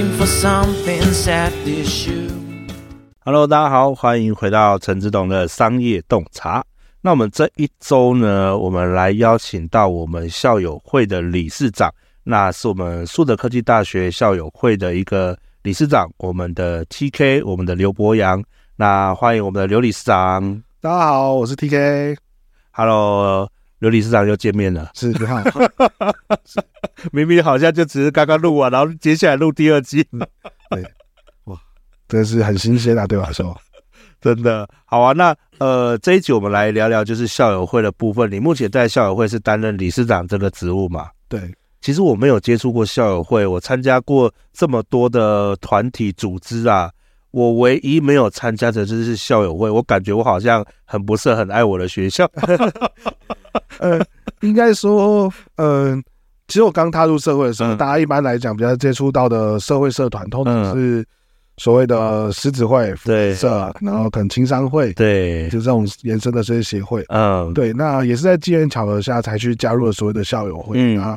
suit, looking for something sad to shoot. Hello，大家好，欢迎回到陈志董的商业洞察。那我们这一周呢，我们来邀请到我们校友会的理事长，那是我们树德科技大学校友会的一个理事长，我们的 TK，我们的刘博洋。那欢迎我们的刘理事长。大家好，我是 TK。Hello。刘理事长又见面了，是你好，明明好像就只是刚刚录完，然后接下来录第二季，对，哇，真的是很新鲜啊，对我来说，真的好啊。那呃，这一集我们来聊聊就是校友会的部分。你目前在校友会是担任理事长这个职务嘛？对，其实我没有接触过校友会，我参加过这么多的团体组织啊。我唯一没有参加的就是校友会，我感觉我好像很不是很爱我的学校。呃，应该说，嗯、呃，其实我刚踏入社会的时候，嗯、大家一般来讲比较接触到的社会社团，通常是所谓的狮子会、对社，然后可能青商会，对，就这种延伸的这些协会。嗯，对，那也是在机缘巧合下才去加入了所谓的校友会。嗯啊，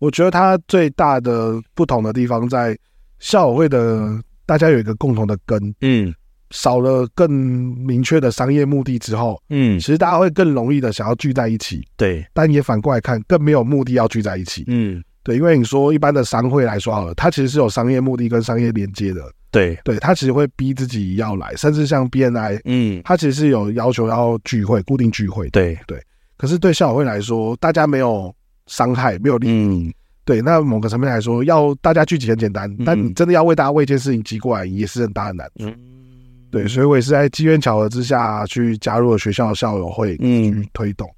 我觉得它最大的不同的地方在校友会的。大家有一个共同的根，嗯，少了更明确的商业目的之后，嗯，其实大家会更容易的想要聚在一起，对。但也反过来看，更没有目的要聚在一起，嗯，对。因为你说一般的商会来说好了，它其实是有商业目的跟商业连接的，对，对。它其实会逼自己要来，甚至像 BNI，嗯，它其实是有要求要聚会，固定聚会，对对。可是对校友会来说，大家没有伤害，没有利益。对，那某个层面来说，要大家聚集很简单，嗯、但你真的要为大家为一件事情集过来，也是很大的难处。嗯，对，所以我也是在机缘巧合之下去加入了学校的校友会，嗯，去推动。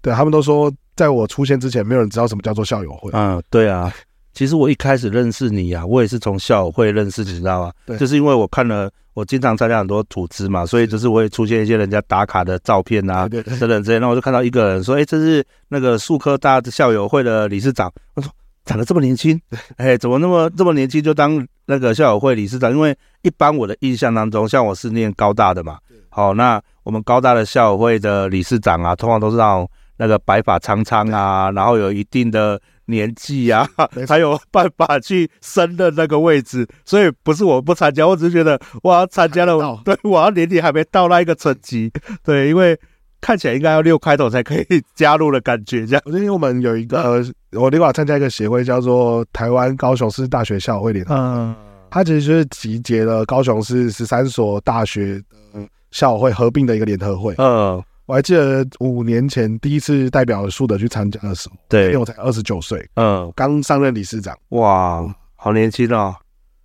对，他们都说，在我出现之前，没有人知道什么叫做校友会。嗯，对啊。其实我一开始认识你啊，我也是从校友会认识，你知道吗？对，就是因为我看了，我经常参加很多组织嘛，所以就是我会出现一些人家打卡的照片啊，等等之类。那我就看到一个人说：“哎，这是那个树科大的校友会的理事长。”我说。长得这么年轻，哎，怎么那么这么年轻就当那个校友会理事长？因为一般我的印象当中，像我是念高大的嘛，好，那我们高大的校友会的理事长啊，通常都是那种那个白发苍苍啊，然后有一定的年纪啊，才有办法去升的那个位置。所以不是我不参加，我只是觉得我要参加了，对，我要年底还没到那一个层级，对，因为。看起来应该要六开头才可以加入的感觉，这样。我因为我们有一个，我另外参加一个协会，叫做台湾高雄市大学校友会联合会。嗯，它其实就是集结了高雄市十三所大学的校友会合并的一个联合会。嗯，我还记得五年前第一次代表树德去参加的时候，对，因为我才二十九岁，嗯，刚上任理事长。哇，好年轻哦！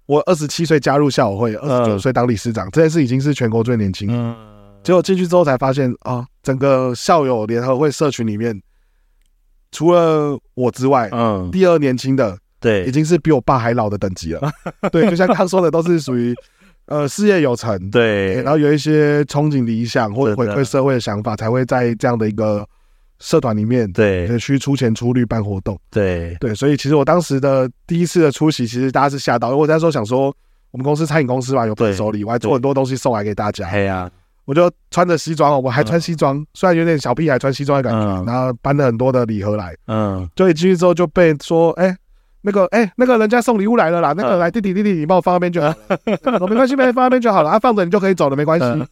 我二十七岁加入校友会，二十九岁当理事长，这件事已经是全国最年轻。嗯。结果进去之后才发现啊，整个校友联合会社群里面，除了我之外，嗯，第二年轻的，对，已经是比我爸还老的等级了。对，就像刚说的，都是属于呃事业有成，对，然后有一些憧憬理想或者回馈社会的想法，才会在这样的一个社团里面，对，去出钱出力办活动。对对，所以其实我当时的第一次的出席，其实大家是吓到，因为我那时候想说，我们公司餐饮公司嘛，有伴手礼，我还做很多东西送来给大家。对呀。我就穿着西装，我还穿西装，嗯、虽然有点小屁孩穿西装的感觉，嗯、然后搬了很多的礼盒来，嗯，就一进去之后就被说，哎、欸，那个，哎、欸，那个人家送礼物来了啦，那个来弟弟弟弟，你帮我放那边就好。了，我没关系，没放那边就好了，啊，放着你就可以走了，没关系。嗯、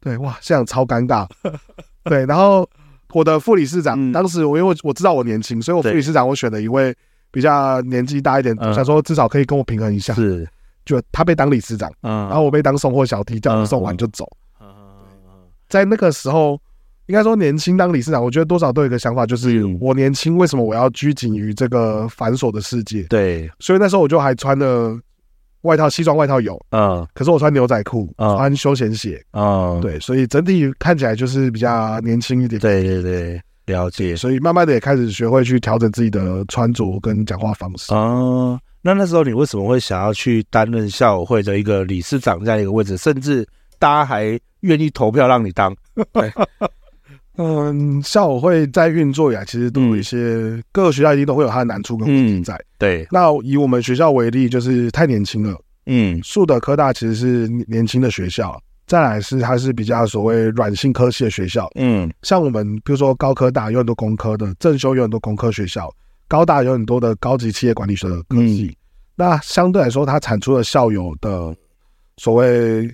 对，哇，现场超尴尬，对，然后我的副理事长，嗯、当时我因为我我知道我年轻，所以我副理事长我选了一位比较年纪大一点，嗯、想说至少可以跟我平衡一下，是，就他被当理事长，嗯，然后我被当送货小弟，叫他送完就走。嗯在那个时候，应该说年轻当理事长，我觉得多少都有一个想法，就是我年轻，为什么我要拘谨于这个繁琐的世界？对，所以那时候我就还穿了外套，西装外套有，嗯，可是我穿牛仔裤，穿休闲鞋，嗯，对，所以整体看起来就是比较年轻一点。对对对，了解。所以慢慢的也开始学会去调整自己的穿着跟讲话方式。哦，那那时候你为什么会想要去担任校友会的一个理事长这样一个位置，甚至大家还愿意投票让你当，对，嗯，校友会在运作以来，其实都有一些、嗯、各个学校一定都会有它的难处跟问题在。对，那以我们学校为例，就是太年轻了。嗯，树德科大其实是年轻的学校，再来是它是比较所谓软性科系的学校。嗯，像我们比如说高科大有很多工科的，正修有很多工科学校，高大有很多的高级企业管理学的科系。嗯那相对来说，它产出的校友的所谓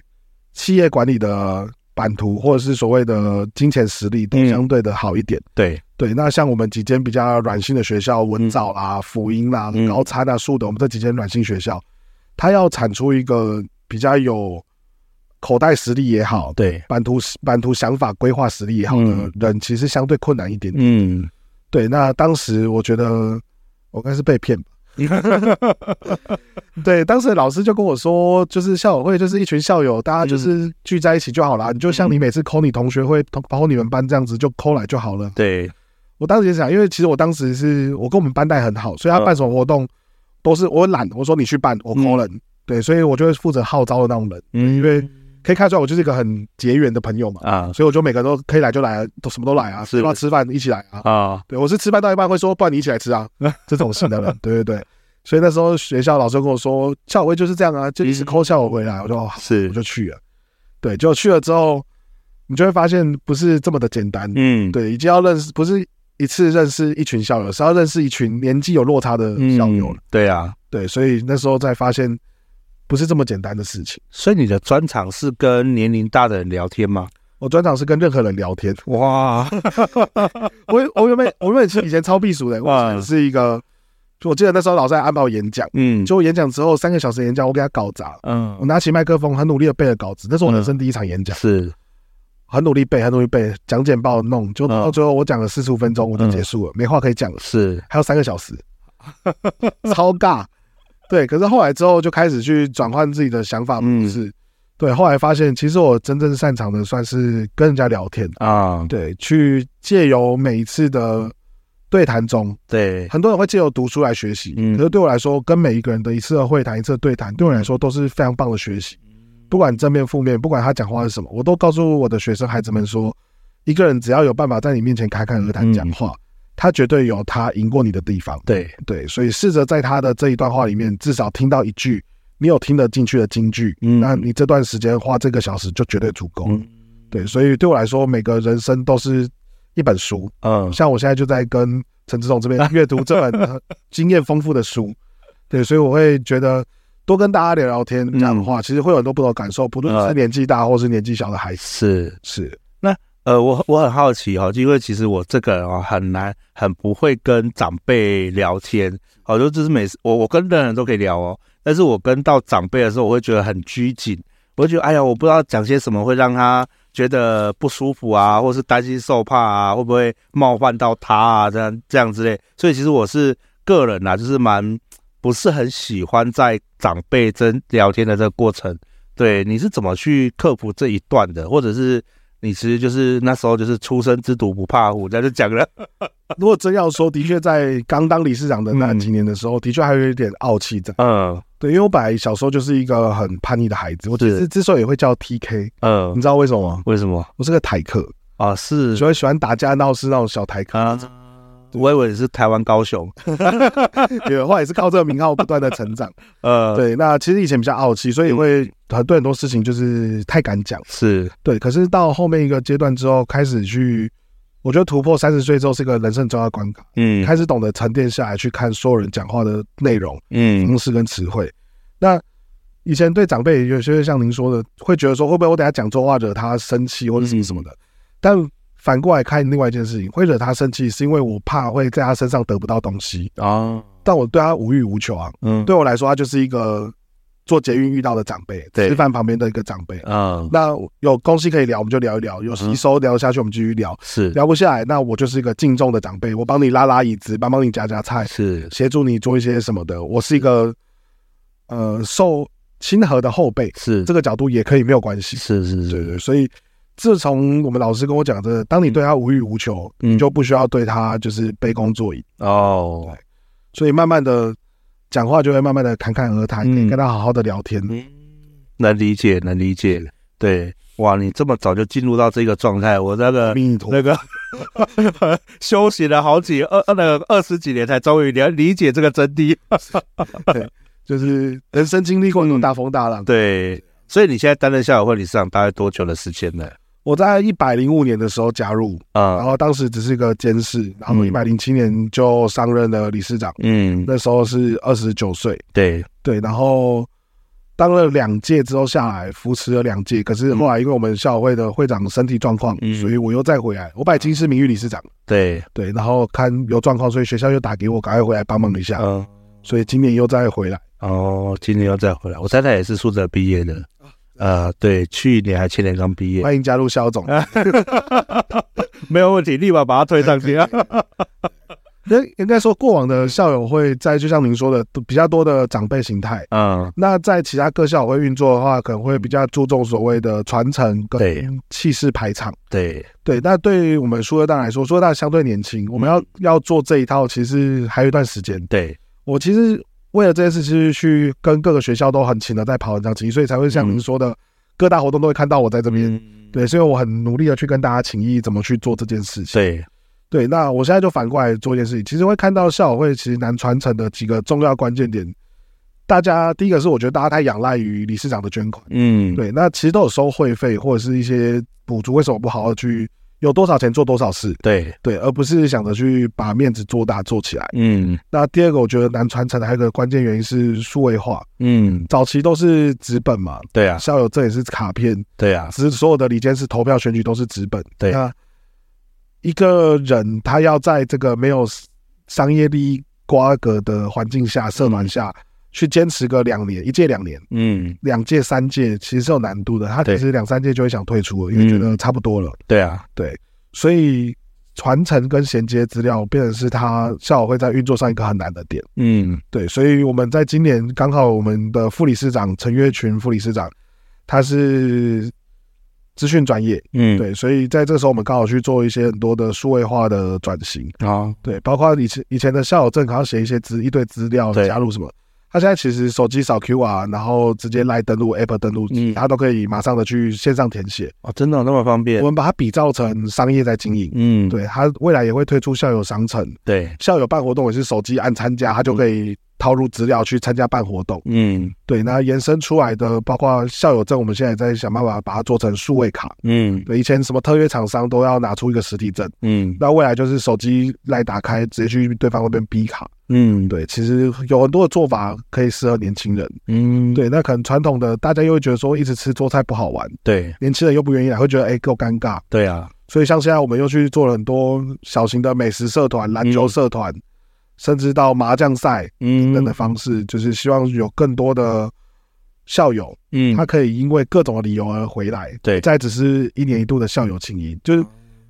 企业管理的版图，或者是所谓的金钱实力，都相对的好一点。嗯、对对，那像我们几间比较软性的学校，文藻啦、辅音啦、高参啊、树的，我们这几间软性学校，它要产出一个比较有口袋实力也好，对版图版图想法规划实力也好的人，其实相对困难一点点。嗯，对。那当时我觉得我应该是被骗吧。对，当时老师就跟我说，就是校友会就是一群校友，大家就是聚在一起就好了。你就像你每次 call 你同学会，包括你们班这样子，就 call 来就好了。对，我当时也想，因为其实我当时是我跟我们班带很好，所以他办什么活动都是我懒，我说你去办，我 call 人。对，所以我就会负责号召的那种人。嗯，因为可以看出来我就是一个很结缘的朋友嘛。啊，所以我就每个都可以来就来，都什么都来啊，是要吃饭一起来啊。啊，对，我是吃饭到一半会说，不然你一起来吃啊，这种型的人。对对对。所以那时候学校老师跟我说，校委会就是这样啊，就一直 call 校委回来，我就好，是我就去了。对，就去了之后，你就会发现不是这么的简单。嗯，对，已经要认识，不是一次认识一群校友，是要认识一群年纪有落差的校友了。对啊，对，所以那时候才发现不是这么简单的事情。所以你的专长是跟年龄大的人聊天吗？我专长是跟任何人聊天。哇，我我原本我原本是以前超避暑的，我是一个。就我记得那时候老师还安排我演讲，嗯，就我演讲之后三个小时演讲，我给他搞砸，嗯，我拿起麦克风很努力的背了稿子，那是我人生第一场演讲，是，很努力背，很努力背，讲简报弄，就到最后我讲了四十五分钟我就结束了，没话可以讲了，是，还有三个小时，超尬，对，可是后来之后就开始去转换自己的想法模式，对，后来发现其实我真正擅长的算是跟人家聊天啊，对，去借由每一次的。对谈中，对。很多人会借由读书来学习，嗯，可是对我来说，跟每一个人的一次的会谈、一次的对谈，对我来说都是非常棒的学习。不管正面、负面，不管他讲话是什么，我都告诉我的学生孩子们说，一个人只要有办法在你面前侃侃而谈讲话，他绝对有他赢过你的地方。对。对，所以试着在他的这一段话里面，至少听到一句你有听得进去的金句，嗯，那你这段时间花这个小时就绝对足够。对，所以对我来说，每个人生都是。一本书，嗯，像我现在就在跟陈志总这边 阅读这本经验丰富的书，对，所以我会觉得多跟大家聊聊天，这样的话，其实会有很多不同感受，不论是年纪大或是年纪小的孩子，是。是。呃，我我很好奇哈，因为其实我这个人啊很难，很不会跟长辈聊天，好多就是每次我我跟任何人都可以聊哦，但是我跟到长辈的时候，我会觉得很拘谨，我会觉得哎呀，我不知道讲些什么会让他。觉得不舒服啊，或是担心受怕啊，会不会冒犯到他啊？这样这样之类，所以其实我是个人啊，就是蛮不是很喜欢在长辈真聊天的这个过程。对，你是怎么去克服这一段的？或者是你其实就是那时候就是初生之犊不怕虎，这样就讲了。如果真要说，的确在刚当理事长的那几年的时候，嗯、的确还有一点傲气在。嗯。对，因为我本来小时候就是一个很叛逆的孩子，我只是之所以会叫 TK，嗯，你知道为什么吗？为什么？我是个台客啊，是所以喜欢打架闹事那种小台客。啊、我以为你是台湾高雄，对，后来也是靠这个名号不断的成长。呃，对，那其实以前比较傲气，所以会很对很多事情就是太敢讲，是对。可是到后面一个阶段之后，开始去。我觉得突破三十岁之后是一个人生重要关卡，嗯，开始懂得沉淀下来去看所有人讲话的内容，嗯，方式跟词汇。那以前对长辈有些像您说的，会觉得说会不会我等下讲错话惹他生气或者什么什么的。嗯、但反过来看另外一件事情，会惹他生气是因为我怕会在他身上得不到东西啊，但我对他无欲无求啊，嗯，对我来说他就是一个。坐捷运遇到的长辈，吃饭旁边的一个长辈，嗯，那有东西可以聊，我们就聊一聊；有吸收聊下去，我们继续聊。是聊不下来，那我就是一个敬重的长辈，我帮你拉拉椅子，帮帮你夹夹菜，是协助你做一些什么的。我是一个呃受亲和的后辈，是这个角度也可以没有关系。是是是，对对。所以自从我们老师跟我讲的，当你对他无欲无求，你就不需要对他就是卑躬作揖哦。对，所以慢慢的。讲话就会慢慢的侃侃而谈，可以跟他好好的聊天。嗯，能理解，能理解。对，哇，你这么早就进入到这个状态，我那个那个 休息了好几二那个二十几年，才终于了理解这个真谛。对，就是人生经历过那种大风大浪。对，所以你现在担任校友会理事长大概多久的时间呢？我在一百零五年的时候加入啊，然后当时只是一个监事，然后一百零七年就上任了理事长。嗯，那时候是二十九岁。对对，然后当了两届之后下来，扶持了两届。可是后来因为我们校友会的会长身体状况，嗯，所以我又再回来。我本来已经是名誉理事长。对对，然后看有状况，所以学校又打给我，赶快回来帮忙一下。嗯，所以今年又再回来。哦，今年又再回来。我太太也是数哲毕业的。呃，对，去年还前年刚毕业，欢迎加入肖总，没有问题，立马把他推上去啊。那应该说，过往的校友会在就像您说的，比较多的长辈形态。嗯，那在其他各校友会运作的话，可能会比较注重所谓的传承跟气势排场。对对，那对于我们苏二代来说，苏二代相对年轻，我们要要做这一套，其实还有一段时间。对我其实。为了这件事，其实去跟各个学校都很勤的在跑很长情谊，所以才会像您说的，各大活动都会看到我在这边。对，所以我很努力的去跟大家请益，怎么去做这件事情。对，对。那我现在就反过来做一件事情，其实会看到校友会其实难传承的几个重要关键点。大家第一个是，我觉得大家太仰赖于理事长的捐款。嗯，对。那其实都有收会费或者是一些补助，为什么不好好去？有多少钱做多少事，对对，而不是想着去把面子做大做起来。嗯，那第二个我觉得难传承的还有一个关键原因是数位化。嗯，早期都是纸本嘛，对啊，校友这也是卡片，对啊，只是所有的里间是投票选举都是纸本。对，那一个人他要在这个没有商业利益瓜葛的环境下、社团下。去坚持个两年，一届两年，嗯，两届三届，其实是有难度的。他其实两三届就会想退出了，因为觉得差不多了。对啊，对，所以传承跟衔接资料，变成是他校友会在运作上一个很难的点。嗯，对，所以我们在今年刚好我们的副理事长陈月群副理事长，他是资讯专业，嗯，对，所以在这时候我们刚好去做一些很多的数位化的转型。啊，对，包括以前以前的校友证，还要写一些资一堆资料加入什么。他现在其实手机扫 QR，然后直接来登录 App 登录，嗯，他都可以马上的去线上填写。哦，真的那么方便？我们把它比照成商业在经营，嗯，对，他未来也会推出校友商城，对，校友办活动也是手机按参加，他就可以掏入资料去参加办活动，嗯，对，那延伸出来的包括校友证，我们现在也在想办法把它做成数位卡，嗯，对，以前什么特约厂商都要拿出一个实体证，嗯，那未来就是手机来打开，直接去对方那边逼卡。嗯，对，其实有很多的做法可以适合年轻人。嗯，对，那可能传统的大家又会觉得说一直吃做菜不好玩，对，年轻人又不愿意来，会觉得哎够尴尬。对啊，所以像现在我们又去做了很多小型的美食社团、篮球社团，嗯、甚至到麻将赛等等的方式，嗯、就是希望有更多的校友，嗯，他可以因为各种的理由而回来。对，再只是一年一度的校友庆谊，就是。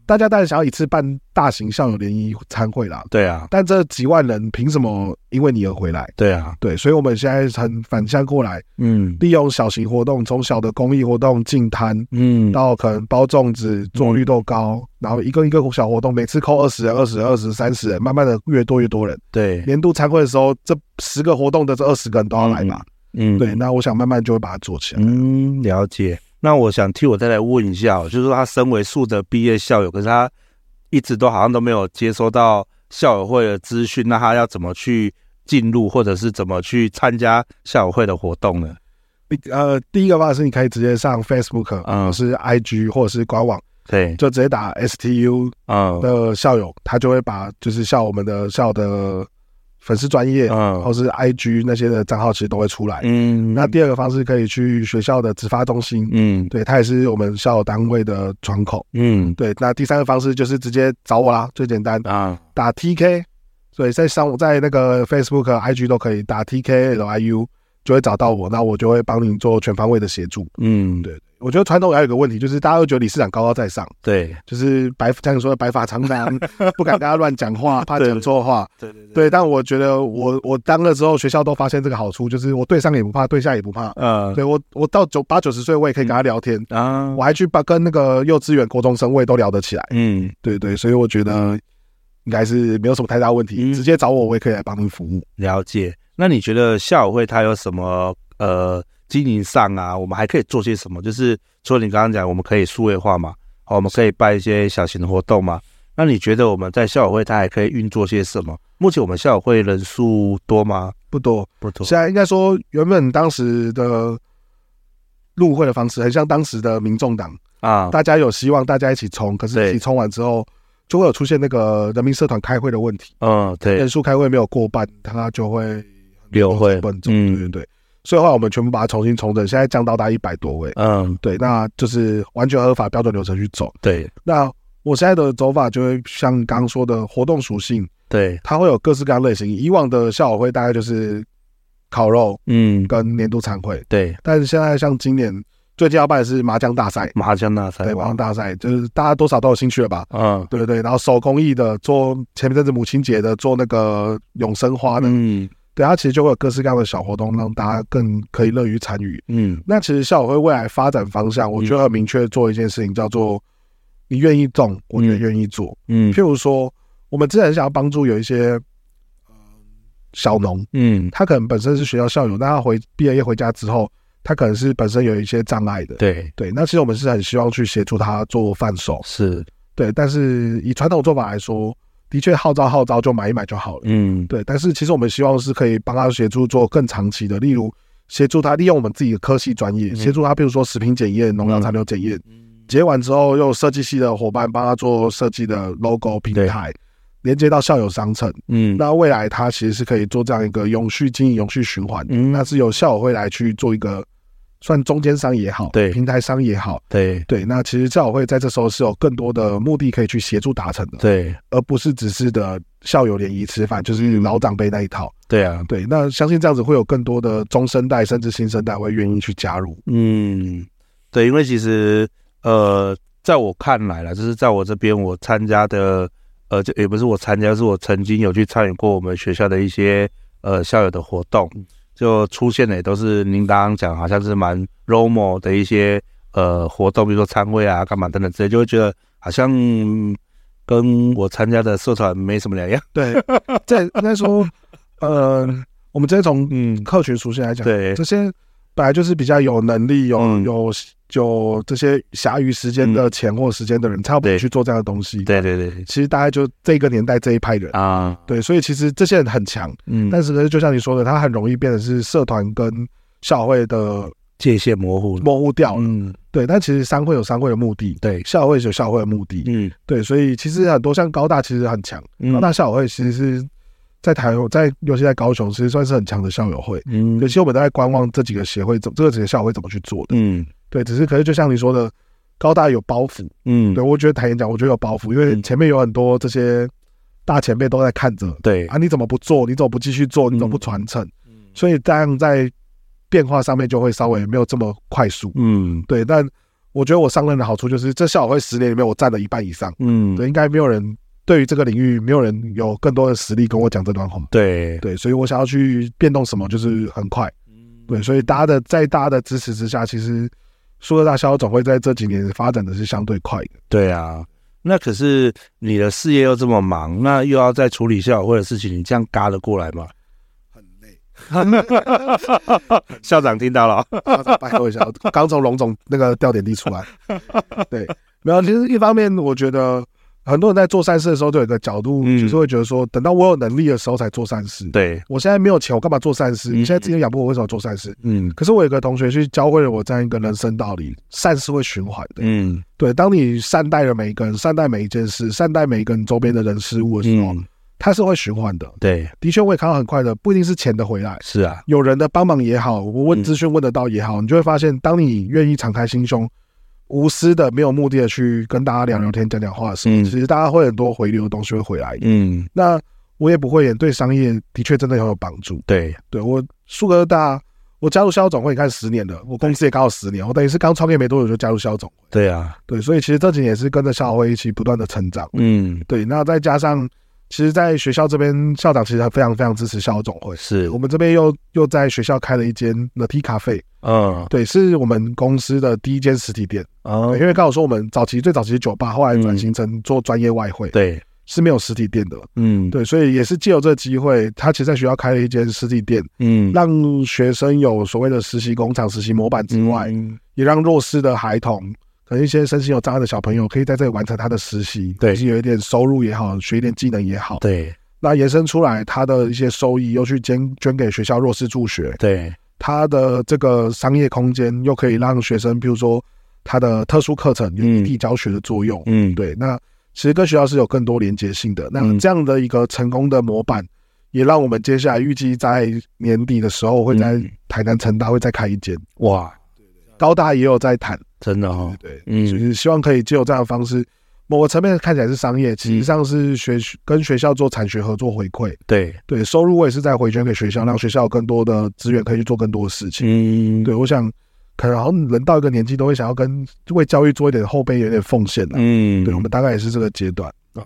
大家当然想要一次办大型校友联谊餐会啦，对啊，但这几万人凭什么因为你而回来？对啊，对，所以我们现在很反向过来，嗯，利用小型活动，从小的公益活动进摊，嗯，到可能包粽子、做绿豆糕，嗯、然后一个一个小活动，每次扣二十人、二十、二十、三十人，慢慢的越多越多人。对，年度餐会的时候，这十个活动的这二十个人都要来嘛，嗯，对，那我想慢慢就会把它做起来。嗯，了解。那我想替我再来问一下，就是说他身为数哲毕业校友，可是他一直都好像都没有接收到校友会的资讯，那他要怎么去进入，或者是怎么去参加校友会的活动呢？呃，第一个方式你可以直接上 Facebook，嗯，是 IG 或者是官网，对，就直接打 STU 啊的校友，他就会把就是像我们的校的。粉丝专业，嗯，或是 IG 那些的账号其实都会出来，嗯。那第二个方式可以去学校的直发中心，嗯，对，它也是我们校友单位的窗口，嗯，对。那第三个方式就是直接找我啦，最简单。啊，打 TK，所以在上在那个 Facebook、IG 都可以打 TKLIU，就会找到我，那我就会帮您做全方位的协助，嗯，对。我觉得传统还有一个问题，就是大家都觉得理事长高高在上，对，就是白像你说的白发苍苍，不敢跟他乱讲话，怕讲错话，对对对，对。但我觉得我我当了之后，学校都发现这个好处，就是我对上也不怕，对下也不怕，嗯，对我我到九八九十岁，我也可以跟他聊天。啊，我还去把跟那个幼稚园、国中生我也都聊得起来，嗯，对对，所以我觉得应该是没有什么太大问题，直接找我，我也可以来帮您服务。了解。那你觉得校友会它有什么呃？经营上啊，我们还可以做些什么？就是除了你刚刚讲，我们可以数位化嘛，好，我们可以办一些小型的活动嘛。那你觉得我们在校友会它还可以运作些什么？目前我们校友会人数多吗？不多，不多。现在应该说，原本当时的入会的方式很像当时的民众党，啊，大家有希望，大家一起冲，可是一起冲完之后，就会有出现那个人民社团开会的问题。嗯，对，人数开会没有过半，他就会流会，嗯，对对对。所以后来我们全部把它重新重整，现在降到大概一百多位。嗯，对，那就是完全合法标准流程去走。对，那我现在的走法就会像刚刚说的活动属性，对，它会有各式各样类型。以往的校友会大概就是烤肉，嗯，跟年度餐会，对。但是现在像今年最近要办的是麻将大赛，麻将大赛，对，麻将大赛就是大家多少都有兴趣了吧？嗯，对对对。然后手工艺的做前面阵子母亲节的做那个永生花的，嗯。对，它其实就会有各式各样的小活动，让大家更可以乐于参与。嗯，那其实校友会未来发展方向，我觉得很明确做一件事情，叫做你愿意种，我也愿意做。嗯，譬如说，我们之前想要帮助有一些小农，嗯，他可能本身是学校校友，那他回毕业回家之后，他可能是本身有一些障碍的。对对，那其实我们是很希望去协助他做贩售，是对，但是以传统做法来说。的确，号召号召就买一买就好了。嗯，对。但是其实我们希望是可以帮他协助做更长期的，例如协助他利用我们自己的科系专业，协助他，比如说食品检验、农药残留检验，结完之后，用设计系的伙伴帮他做设计的 logo 平台，连接到校友商城。嗯，那未来他其实是可以做这样一个永续经营、永续循环。嗯，那是由校友会来去做一个。算中间商也好，对，平台商也好，对对。那其实校友会在这时候是有更多的目的可以去协助达成的，对，而不是只是的校友联谊吃饭，就是老长辈那一套。对啊，对。那相信这样子会有更多的中生代甚至新生代会愿意去加入。嗯，对，因为其实呃，在我看来啦，就是在我这边我参加的，呃，就也不是我参加，是我曾经有去参与过我们学校的一些呃校友的活动。就出现的也都是您刚刚讲，好像是蛮 normal 的一些呃活动，比如说参会啊、干嘛等等之类，就会觉得好像跟我参加的社团没什么两样。对，这应该说，呃，我们直接从嗯客群属性来讲，对这些。本来就是比较有能力、有、嗯、有有这些暇余时间的钱或时间的人，才会去做这样的东西。对对对，其实大概就这个年代这一派人。啊，对，所以其实这些人很强，嗯，但是呢，就像你说的，他很容易变得是社团跟校会的界限模糊，模糊掉了。嗯，对，但其实商会有商会的目的，对，校会有校会的目的，嗯，对，所以其实很多像高大其实很强，嗯、高大校会其实是。在台湾，在尤其在高雄，其实算是很强的校友会。嗯，其实我们都在观望这几个协会怎，这个几个校友会怎么去做的。嗯，对，只是可是就像你说的，高大有包袱。嗯，对，我觉得台演讲，我觉得有包袱，因为前面有很多这些大前辈都在看着。对啊，你怎么不做？你怎么不继续做？你怎么不传承？嗯，所以这样在变化上面就会稍微没有这么快速。嗯，对，但我觉得我上任的好处就是，这校友会十年里面我占了一半以上。嗯，对，应该没有人。对于这个领域，没有人有更多的实力跟我讲这段话。对对，所以我想要去变动什么，就是很快。对，所以大家的在大家的支持之下，其实苏科大校友总会在这几年发展的是相对快的。对啊，那可是你的事业又这么忙，那又要再处理校友会的事情，你这样嘎得过来吗？很累。校长听到了，校 长拜托一下，刚从龙总那个调点地出来。对，没有，其实一方面我觉得。很多人在做善事的时候，都有一个角度，就是会觉得说，等到我有能力的时候才做善事。对，我现在没有钱，我干嘛做善事？你现在自己养不活，为什么做善事？嗯。可是我有个同学去教会了我这样一个人生道理：善事会循环的。嗯，对。当你善待了每一个人，善待每一件事，善待每一个人周边的人事物的时候，它是会循环的。对，的确我也看到很快的，不一定是钱的回来。是啊，有人的帮忙也好，我问资讯问得到也好，你就会发现，当你愿意敞开心胸。无私的、没有目的的去跟大家聊聊天、讲讲话的时候，其实大家会很多回流的东西会回来。嗯，那我也不会演，对商业的确真的很有帮助。对，对我苏科大，我加入校友总会，你看十年了，我公司也刚好十年，我等于是刚创业没多久就加入校友总会。对啊，对，所以其实这几年也是跟着校友会一起不断的成长。嗯，对，那再加上。其实，在学校这边，校长其实非常非常支持校友总会。是我们这边又又在学校开了一间 The Tea Cafe。嗯，对，是我们公司的第一间实体店。嗯，因为刚好说我们早期最早期是酒吧，后来转型成做专业外汇。对，是没有实体店的。嗯，对，所以也是借由这个机会，他其实在学校开了一间实体店。嗯，让学生有所谓的实习工厂、实习模板之外，也让弱势的孩童。可能一些身心有障碍的小朋友可以在这里完成他的实习，对，是有一点收入也好，学一点技能也好，对。那延伸出来他的一些收益，又去捐捐给学校弱势助学，对。他的这个商业空间又可以让学生，比如说他的特殊课程有异地教学的作用。嗯，对。那其实跟学校是有更多连接性的。那这样的一个成功的模板，也让我们接下来预计在年底的时候会在台南城大会再开一间。哇，高大也有在谈，真的哦。对，嗯，就是希望可以借由这样的方式。某个层面看起来是商业，其实上是学跟学校做产学合作回馈。对对，收入我也是在回捐给学校，让学校有更多的资源可以去做更多的事情。嗯，对，我想可能好像人到一个年纪都会想要跟为教育做一点后辈，有点奉献的。嗯，对，我们大概也是这个阶段。哦，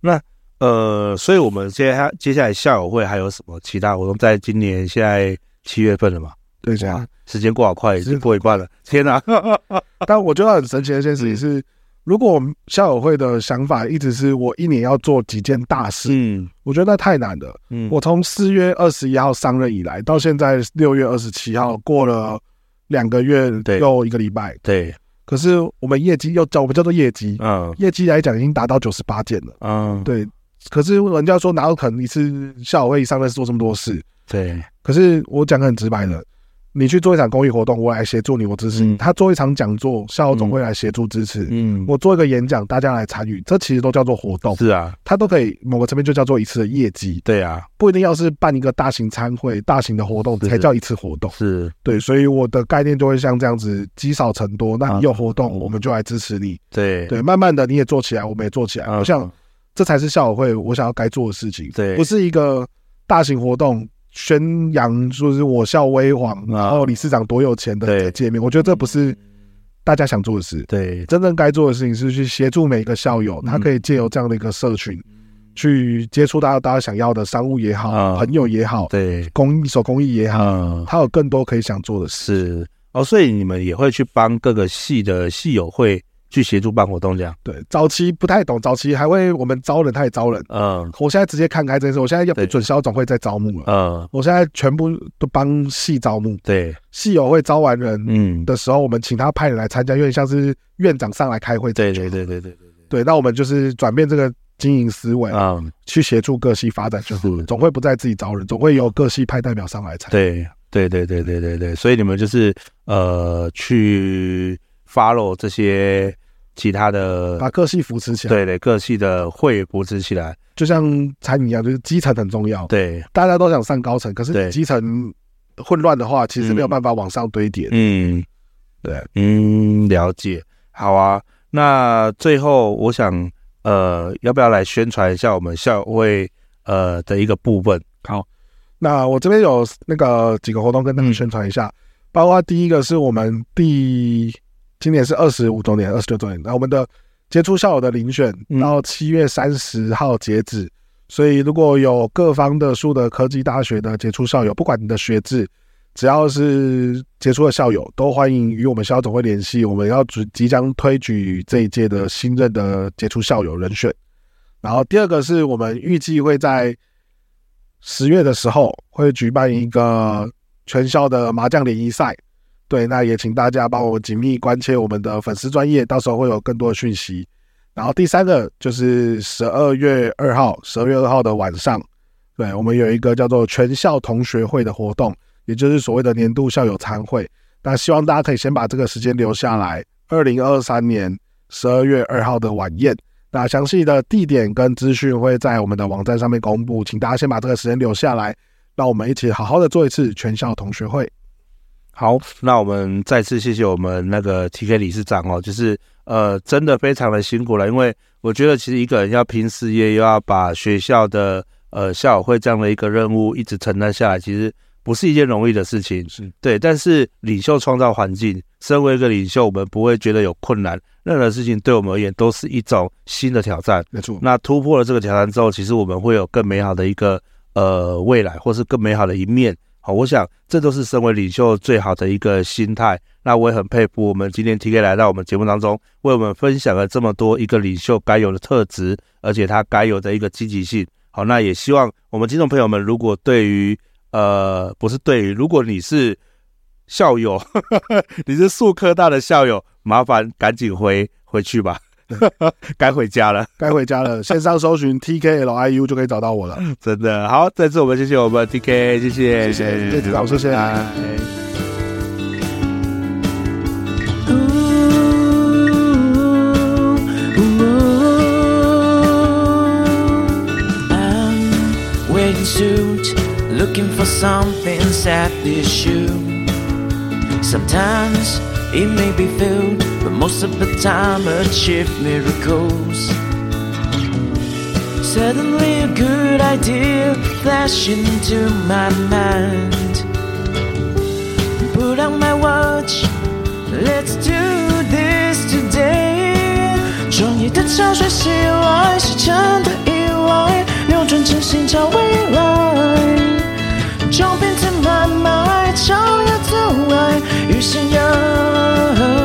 那呃，所以我们接下接下来校友会还有什么其他活动？在今年现在七月份了嘛？对，这样时间过好快，已经过一半了。天哪！但我觉得很神奇的一件事情是。如果我们校友会的想法一直是我一年要做几件大事，嗯，我觉得那太难了。嗯，我从四月二十一号上任以来，到现在六月二十七号，过了两个月又一个礼拜，对。可是我们业绩又叫我们叫做业绩，嗯，业绩来讲已经达到九十八件了，嗯，对。可是人家说哪有可能一次校友会一上任是做这么多事？对。可是我讲的很直白的。你去做一场公益活动，我来协助你，我支持你。他做一场讲座，校友总会来协助支持。嗯，我做一个演讲，大家来参与，这其实都叫做活动。是啊，他都可以某个层面就叫做一次的业绩。对啊，不一定要是办一个大型参会、大型的活动才叫一次活动。是，对，所以我的概念就会像这样子，积少成多。那你有活动，我们就来支持你。对对，慢慢的你也做起来，我们也做起来。我想这才是校友会我想要该做的事情。对，不是一个大型活动。宣扬说是我校威煌，然后理事长多有钱的界面，我觉得这不是大家想做的事。对，真正该做的事情是去协助每一个校友，他可以借由这样的一个社群，去接触到大家想要的商务也好，朋友也好，对，公益手工艺也好，他有更多可以想做的事。哦，所以你们也会去帮各个系的系友会。去协助办活动这样，对，早期不太懂，早期还会我们招人，他也招人，嗯，我现在直接看开这件事，我现在要准校总会在招募了，嗯，我现在全部都帮系招募，对，系友会招完人，嗯。的时候，我们请他派人来参加，有点像是院长上来开会，对对对对对对。对，那我们就是转变这个经营思维，嗯，去协助各系发展，就是。总会不再自己招人，总会有各系派代表上来参，对对对对对对对，所以你们就是呃去 follow 这些。其他的把各系扶持起来，对对，各系的会扶持起来，就像餐饮一样，就是基层很重要。对，大家都想上高层，可是基层混乱的话，其实没有办法往上堆叠。嗯，对，嗯，了解。好啊，那最后我想，呃，要不要来宣传一下我们校友会呃的一个部分？好，那我这边有那个几个活动跟大家宣传一下，嗯、包括第一个是我们第。今年是二十五周年，二十六周年。那我们的杰出校友的遴选到七月三十号截止，嗯、所以如果有各方的数的科技大学的杰出校友，不管你的学制，只要是杰出的校友，都欢迎与我们校友总会联系。我们要举即将推举这一届的新任的杰出校友人选。然后第二个是我们预计会在十月的时候会举办一个全校的麻将联谊赛。对，那也请大家帮我紧密关切我们的粉丝专业，到时候会有更多的讯息。然后第三个就是十二月二号，十二月二号的晚上，对，我们有一个叫做全校同学会的活动，也就是所谓的年度校友餐会。那希望大家可以先把这个时间留下来，二零二三年十二月二号的晚宴。那详细的地点跟资讯会在我们的网站上面公布，请大家先把这个时间留下来，让我们一起好好的做一次全校同学会。好，那我们再次谢谢我们那个 TK 理事长哦，就是呃，真的非常的辛苦了，因为我觉得其实一个人要拼事业，又要把学校的呃校友会这样的一个任务一直承担下来，其实不是一件容易的事情。是对，但是领袖创造环境，身为一个领袖，我们不会觉得有困难，任何事情对我们而言都是一种新的挑战。没错，那突破了这个挑战之后，其实我们会有更美好的一个呃未来，或是更美好的一面。我想这都是身为领袖最好的一个心态。那我也很佩服我们今天 TK 来到我们节目当中，为我们分享了这么多一个领袖该有的特质，而且他该有的一个积极性。好，那也希望我们听众朋友们，如果对于呃不是对于，如果你是校友，你是树科大的校友，麻烦赶紧回回去吧。该回家了，该回家了。线上搜寻 T K L I U 就可以找到我了。真的好，再次我们谢谢我们 T K，谢谢谢谢老师，谢谢。It may be filled, but most of the time achieve miracles. Suddenly a good idea flashed into my mind. Put on my watch, let's do this today. 创意的潮水袭来，是真的意外，扭转真心找未来。Jump into my mind，超越。爱与信仰。